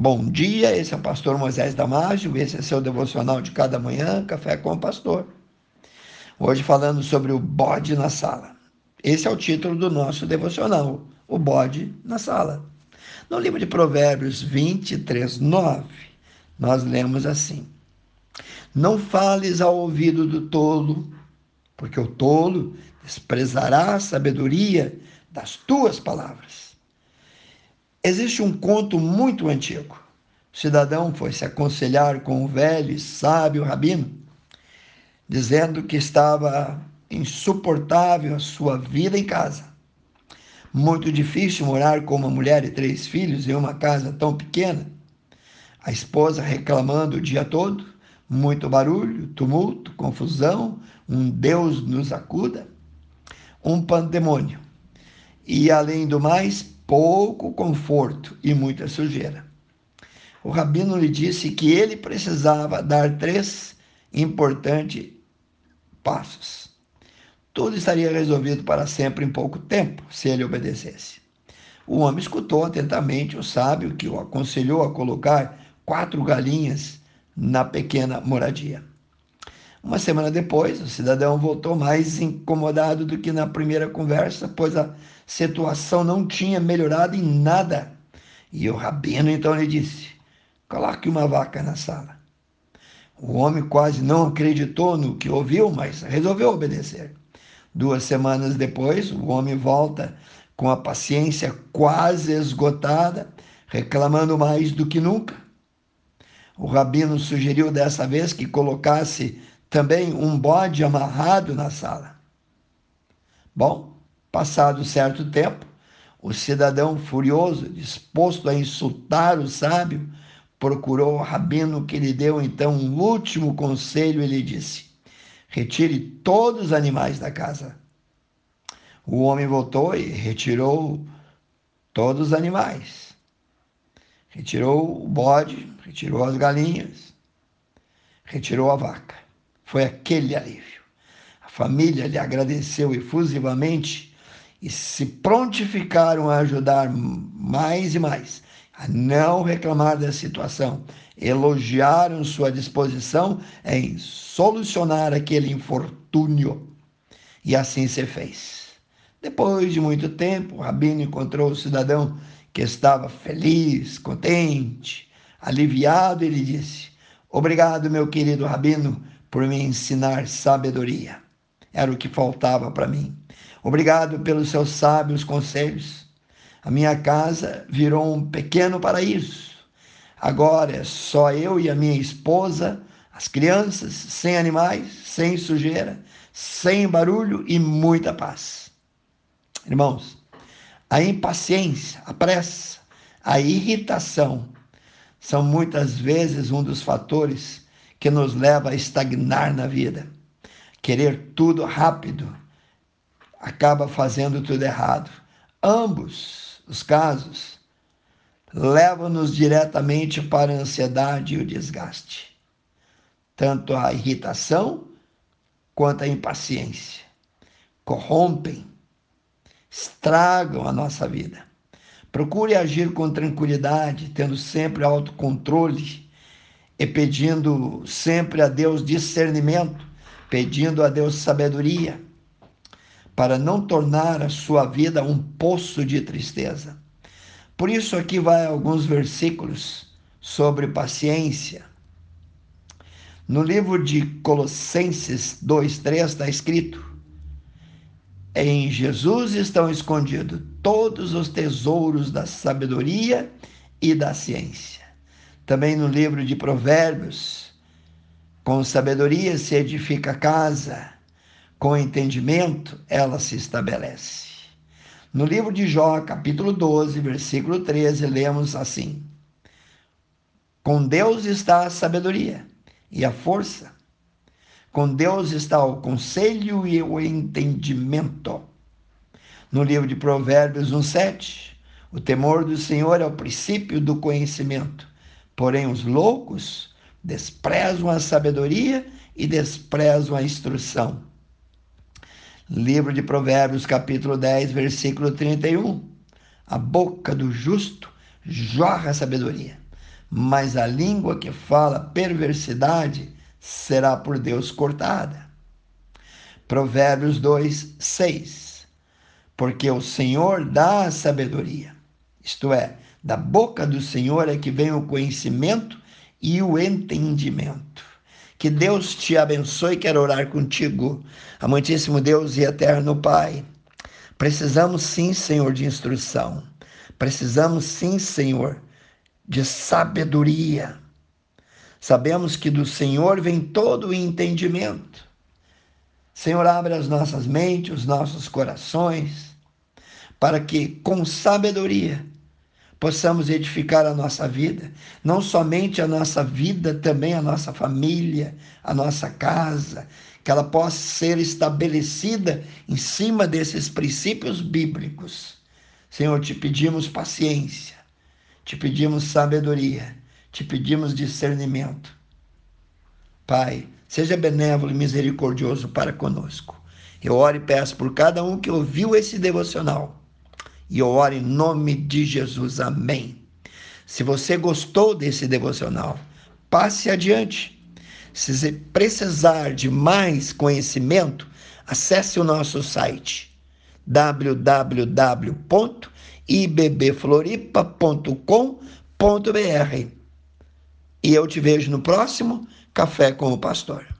Bom dia, esse é o pastor Moisés Damásio, esse é seu devocional de cada manhã, Café com o Pastor. Hoje falando sobre o bode na sala. Esse é o título do nosso devocional, o bode na sala. No livro de Provérbios 23, 9, nós lemos assim: Não fales ao ouvido do tolo, porque o tolo desprezará a sabedoria das tuas palavras. Existe um conto muito antigo. O cidadão foi se aconselhar com o velho e sábio rabino, dizendo que estava insuportável a sua vida em casa. Muito difícil morar com uma mulher e três filhos em uma casa tão pequena. A esposa reclamando o dia todo, muito barulho, tumulto, confusão, um Deus nos acuda, um pandemônio. E além do mais, pouco conforto e muita sujeira. O rabino lhe disse que ele precisava dar três importantes passos. Tudo estaria resolvido para sempre em pouco tempo, se ele obedecesse. O homem escutou atentamente o sábio que o aconselhou a colocar quatro galinhas na pequena moradia. Uma semana depois, o cidadão voltou mais incomodado do que na primeira conversa, pois a situação não tinha melhorado em nada. E o rabino então lhe disse: Coloque uma vaca na sala. O homem quase não acreditou no que ouviu, mas resolveu obedecer. Duas semanas depois, o homem volta com a paciência quase esgotada, reclamando mais do que nunca. O rabino sugeriu dessa vez que colocasse também um bode amarrado na sala. Bom, passado certo tempo, o cidadão furioso, disposto a insultar o sábio, procurou o rabino que lhe deu então um último conselho e lhe disse: Retire todos os animais da casa. O homem voltou e retirou todos os animais. Retirou o bode, retirou as galinhas, retirou a vaca. Foi aquele alívio. A família lhe agradeceu efusivamente e se prontificaram a ajudar mais e mais, a não reclamar da situação. Elogiaram sua disposição em solucionar aquele infortúnio. E assim se fez. Depois de muito tempo, o rabino encontrou o cidadão que estava feliz, contente, aliviado, e lhe disse: Obrigado, meu querido rabino, por me ensinar sabedoria. Era o que faltava para mim. Obrigado pelos seus sábios conselhos. A minha casa virou um pequeno paraíso. Agora é só eu e a minha esposa, as crianças, sem animais, sem sujeira, sem barulho e muita paz. Irmãos, a impaciência, a pressa, a irritação são muitas vezes um dos fatores que nos leva a estagnar na vida. Querer tudo rápido acaba fazendo tudo errado. Ambos os casos levam-nos diretamente para a ansiedade e o desgaste. Tanto a irritação quanto a impaciência corrompem, estragam a nossa vida. Procure agir com tranquilidade, tendo sempre autocontrole e pedindo sempre a Deus discernimento, pedindo a Deus sabedoria, para não tornar a sua vida um poço de tristeza. Por isso, aqui vai alguns versículos sobre paciência. No livro de Colossenses 2,3 está escrito: Em Jesus estão escondidos todos os tesouros da sabedoria e da ciência. Também no livro de Provérbios, com sabedoria se edifica a casa, com entendimento ela se estabelece. No livro de Jó, capítulo 12, versículo 13, lemos assim: Com Deus está a sabedoria e a força. Com Deus está o conselho e o entendimento. No livro de Provérbios 1:7, o temor do Senhor é o princípio do conhecimento. Porém, os loucos desprezam a sabedoria e desprezam a instrução. Livro de Provérbios, capítulo 10, versículo 31. A boca do justo jorra a sabedoria, mas a língua que fala perversidade será por Deus cortada. Provérbios 2, 6. Porque o Senhor dá a sabedoria, isto é, da boca do Senhor é que vem o conhecimento e o entendimento. Que Deus te abençoe. Quero orar contigo, amantíssimo Deus e eterno Pai. Precisamos sim, Senhor, de instrução. Precisamos sim, Senhor, de sabedoria. Sabemos que do Senhor vem todo o entendimento. Senhor, abre as nossas mentes, os nossos corações, para que com sabedoria possamos edificar a nossa vida, não somente a nossa vida, também a nossa família, a nossa casa, que ela possa ser estabelecida em cima desses princípios bíblicos. Senhor, te pedimos paciência, te pedimos sabedoria, te pedimos discernimento. Pai, seja benévolo e misericordioso para conosco. Eu oro e peço por cada um que ouviu esse devocional e eu oro em nome de Jesus. Amém. Se você gostou desse devocional, passe adiante. Se precisar de mais conhecimento, acesse o nosso site www.ibbfloripa.com.br. E eu te vejo no próximo Café com o Pastor.